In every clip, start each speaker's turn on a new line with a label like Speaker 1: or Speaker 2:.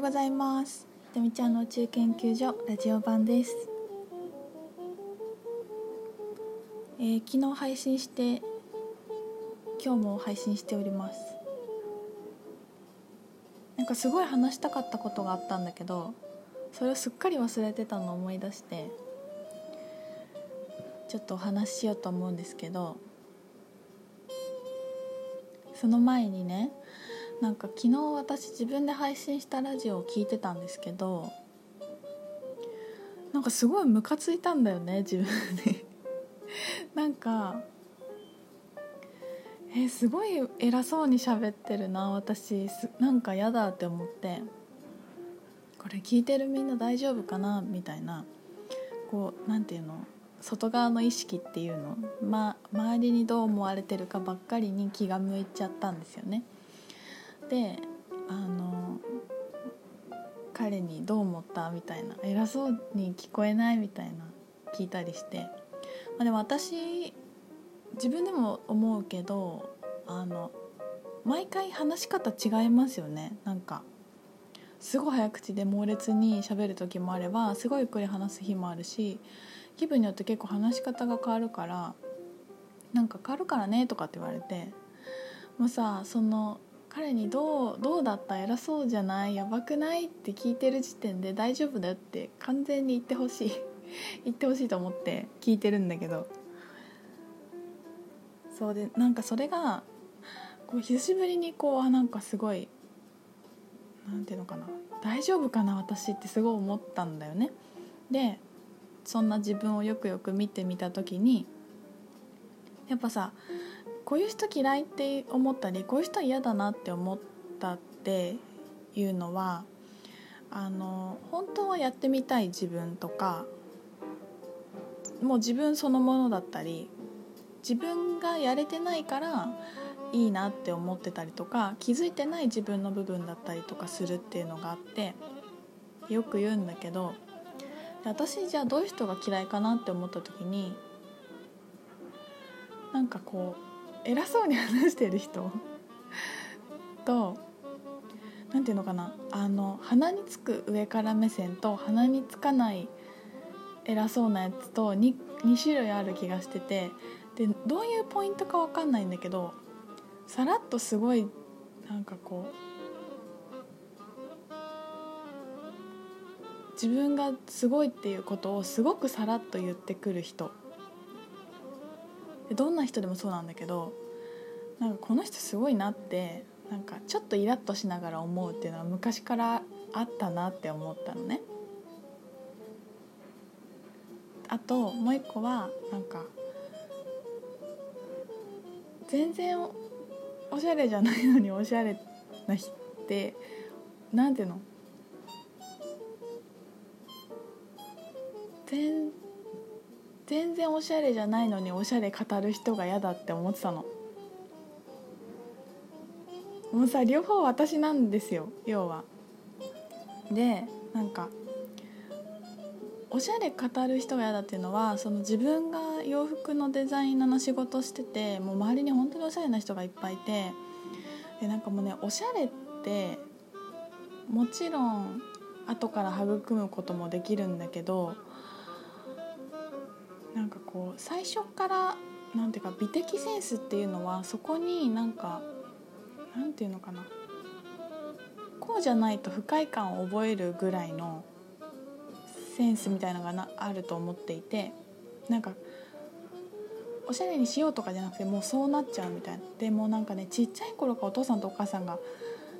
Speaker 1: ようございます。ひとみちゃんの宇宙研究所ラジオ版です、えー昨日配信して今日も配信しております。なんかすごい話したかったことがあったんだけどそれをすっかり忘れてたのを思い出してちょっとお話ししようと思うんですけどその前にねなんか昨日私自分で配信したラジオを聞いてたんですけどなんかすごいムカついたんだよね自分で。なんかえすごい偉そうに喋ってるな私。すなんか嫌だって思って。これ聞いてるみんな大丈夫かなみたいな。こうなんていうの？外側の意識っていうの、ま、周りにどう思われてるかばっかりに気が向いちゃったんですよね。であの彼に「どう思った?」みたいな偉そうに聞こえないみたいな聞いたりして、まあ、でも私自分でも思うけどあの毎回話し方違いますよねなんかすごい早口で猛烈に喋る時もあればすごいゆっくり話す日もあるし気分によって結構話し方が変わるからなんか変わるからねとかって言われてもうさその彼にどう「どうだった？偉そうじゃない？やばくない?」って聞いてる時点で大丈夫だよって完全に言ってほしい。言ってほしいと思って聞いてるんだけど。そうでなんかそれがこう久しぶりにこうあなんかすごいなんていうのかな。大丈夫かな？私ってすごい思ったんだよね。でそんな自分をよくよく見てみた時にやっぱさこういう人嫌いって思ったりこういう人嫌だなって思ったっていうのはあの本当はやってみたい自分とかもう自分そのものだったり自分がやれてないからいいなって思ってたりとか気づいてない自分の部分だったりとかするっていうのがあってよく言うんだけど私じゃあどういう人が嫌いかなって思った時になんかこう偉そうに話してる人？となんていうのかな？あの鼻につく上から目線と鼻につかない偉そうなやつと 2, 2種類ある気がしててでどういうポイントか分かんないんだけどさらっとすごいなんかこう自分がすごいっていうことをすごくさらっと言ってくる人。どんな人でもそうなんだけどなんかこの人すごいなってなんかちょっとイラッとしながら思うっていうのは昔からあったなって思ったのね。あともう一個はなんか全然おしゃれじゃないのにおしゃれな人ってなんていうの？全全然おしゃれじゃないのにおしゃれ語る人が嫌だって思ってたの。もうさ両方私なんですよ要は。でなんかおしゃれ語る人が嫌だっていうのはその自分が洋服のデザイナーの仕事しててもう周りに本当におしゃれな人がいっぱいいてでなんかもうねおしゃれってもちろん後から育むこともできるんだけどなんかこう最初からなんていうか美的センスっていうのはそこになんかなんていうのかなこうじゃないと不快感を覚えるぐらいのセンスみたいなのがなあると思っていてなんかおしゃれにしようとかじゃなくてもうそうなっちゃうみたいなでもなんかねちっちゃい頃からお父さんとお母さんが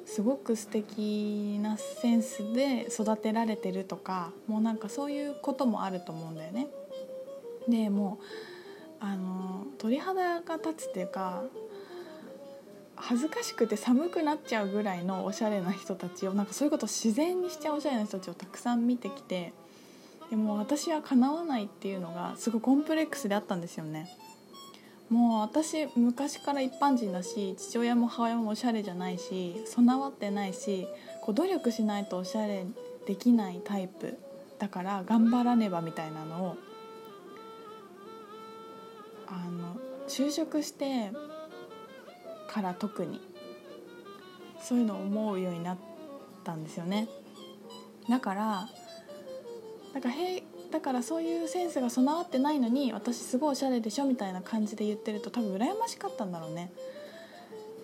Speaker 1: すごく素敵なセンスで育てられてるとかもうなんかそういうこともあると思うんだよね。でもうあの鳥肌が立つっていうか恥ずかしくて寒くなっちゃうぐらいのおしゃれな人たちをなんかそういうことを自然にしちゃうおしゃれな人たちをたくさん見てきてでも私はかなわないっていうのがすごいコンプレックスであったんですよね。もう私昔から一般人だし父親も母親もおしゃれじゃないし備わってないしこう努力しないとおしゃれできないタイプだから頑張らねばみたいなのをあの就職してから特にそういうのを思うようになったんですよね。だからだからへだからそういうセンスが備わってないのに私すごいおしゃれでしょみたいな感じで言ってると多分羨ましかったんだろうね。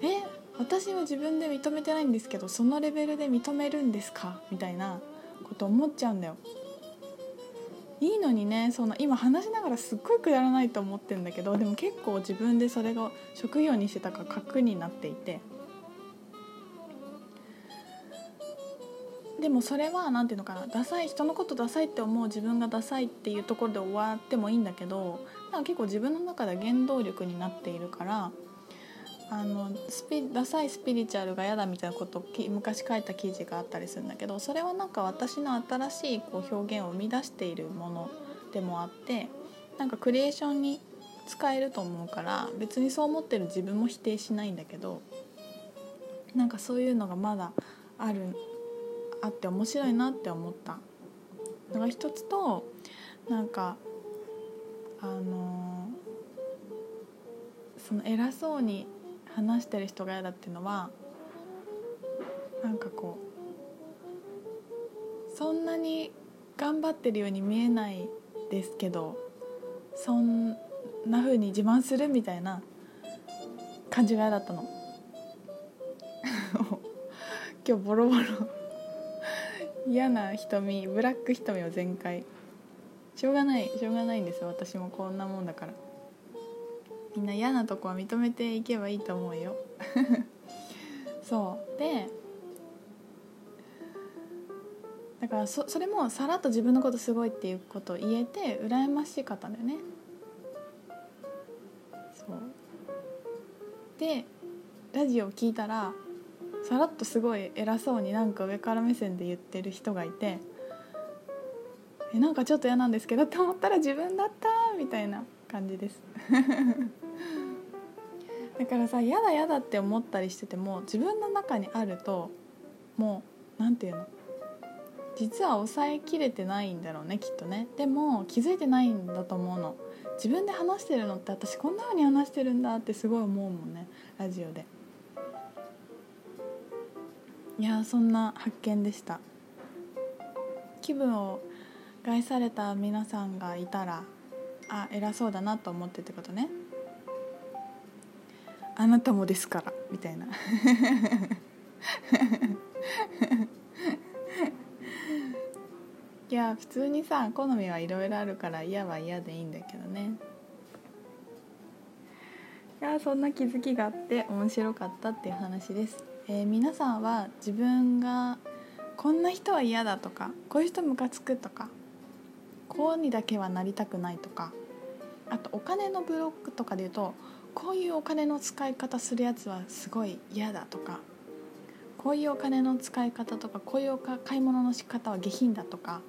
Speaker 1: え私は自分で認めてないんですけどそのレベルで認めるんですか？みたいなこと思っちゃうんだよ。いいのにねその今話しながらすっごいくだらないと思ってるんだけどでも結構自分でそれが職業にしてたか核になっていて。でもそれは何ていうのかなダサい人のことダサいって思う自分がダサいっていうところで終わってもいいんだけどなんか結構自分の中で原動力になっているからあのスピダサいスピリチュアルが嫌だみたいなことを昔書いた記事があったりするんだけどそれはなんか私の新しいこう表現を生み出しているものでもあってなんかクリエーションに使えると思うから別にそう思ってる自分も否定しないんだけどなんかそういうのがまだあるあって面白いなって思った。のが一つとなんかあのその偉そうに話してる人が嫌だっていうのはなんかこうそんなに頑張ってるように見えないですけどそんな風に自慢するみたいな感じが嫌だったの。今日ボロボロ嫌な瞳ブラック瞳を全開。しょうがないしょうがないんです私もこんなもんだから。みんな嫌なとこは認めていけばいいと思うよ。そう。でだからそそれもさらっと自分のことすごいっていうことを言えて羨ましかったんだよね。そう。でラジオを聞いたらさらっとすごい偉そうになんか上から目線で言ってる人がいてえなんかちょっと嫌なんですけどって思ったら自分だったみたいな。感じです。だからさ嫌だ嫌だって思ったりしてても自分の中にあるともう何て言うの？実は抑えきれてないんだろうねきっとね。でも気づいてないんだと思うの。自分で話してるのって私こんな風に話してるんだってすごい思うもんねラジオで。いやそんな発見でした。気分を害された皆さんがいたらあ偉そうだなと思ってってことね。あなたもですから。みたいな。いや普通にさ好みはいろいろあるから嫌は嫌でいいんだけどね。いやそんな気づきがあって面白かったっていう話です、えー、皆さんは自分がこんな人は嫌だとかこういう人ムカつくとかこうにだけはなりたくないとかあとお金のブロックとかで言うとこういうお金の使い方するやつはすごい嫌だとかこういうお金の使い方とかこういう買い物の仕方は下品だとか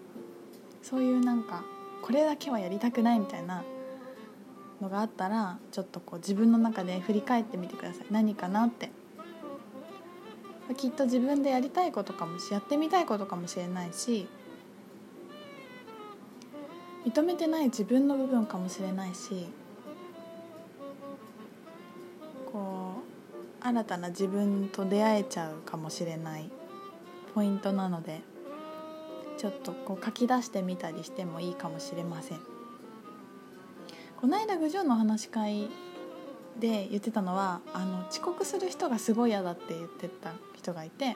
Speaker 1: そういうなんかこれだけはやりたくないみたいなのがあったらちょっとこう自分の中で振り返ってみてください。何かなって。きっと自分でやりたいことかもしやってみたいことかもしれないし認めてない自分の部分かもしれないしこう新たな自分と出会えちゃうかもしれないポイントなのでちょっとこう書き出してみたりしてもいいかもしれません。この間郡上の話し会で言ってたのはあの遅刻する人がすごい嫌だって言ってた人がいて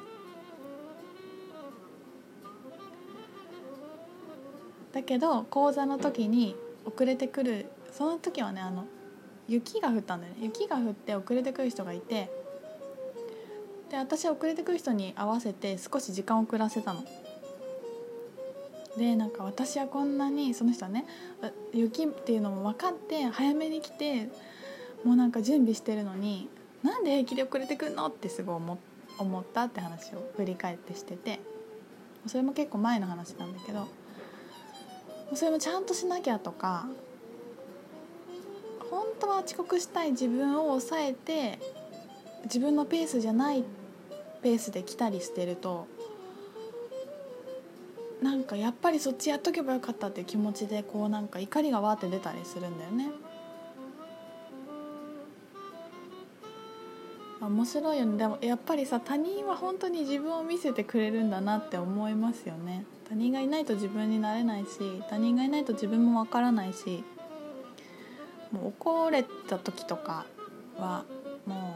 Speaker 1: だけど講座の時に遅れてくるその時はねあの雪が降ったんだよね雪が降って遅れてくる人がいてで私遅れてくる人に合わせて少し時間を遅らせたの。でなんか私はこんなにその人はね雪っていうのも分かって早めに来てもうなんか準備してるのになんで平気で遅れてくるの？ってすごい思ったって話を振り返ってしててそれも結構前の話なんだけどそれもちゃんとしなきゃとか本当は遅刻したい自分を抑えて自分のペースじゃないペースで来たりしてるとなんかやっぱりそっちやっとけばよかったっていう気持ちでこうなんか怒りがわーって出たりするんだよね。面白いよねでもやっぱりさ他人は本当に自分を見せてくれるんだなって思いますよね他人がいないと自分になれないし他人がいないと自分もわからないしもう怒れた時とかはも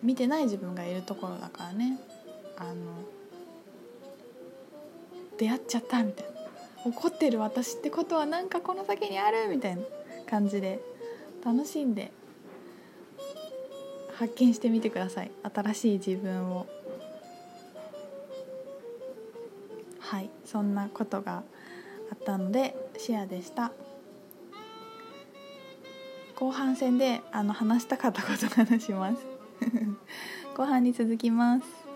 Speaker 1: う見てない自分がいるところだからね。あの出会っちゃったみたいな。怒ってる私ってことはなんかこの先にあるみたいな感じで楽しんで発見してみてください。新しい自分を。はいそんなことがあったのでシェアでした。後半戦であの話したかったことを話します。後半に続きます。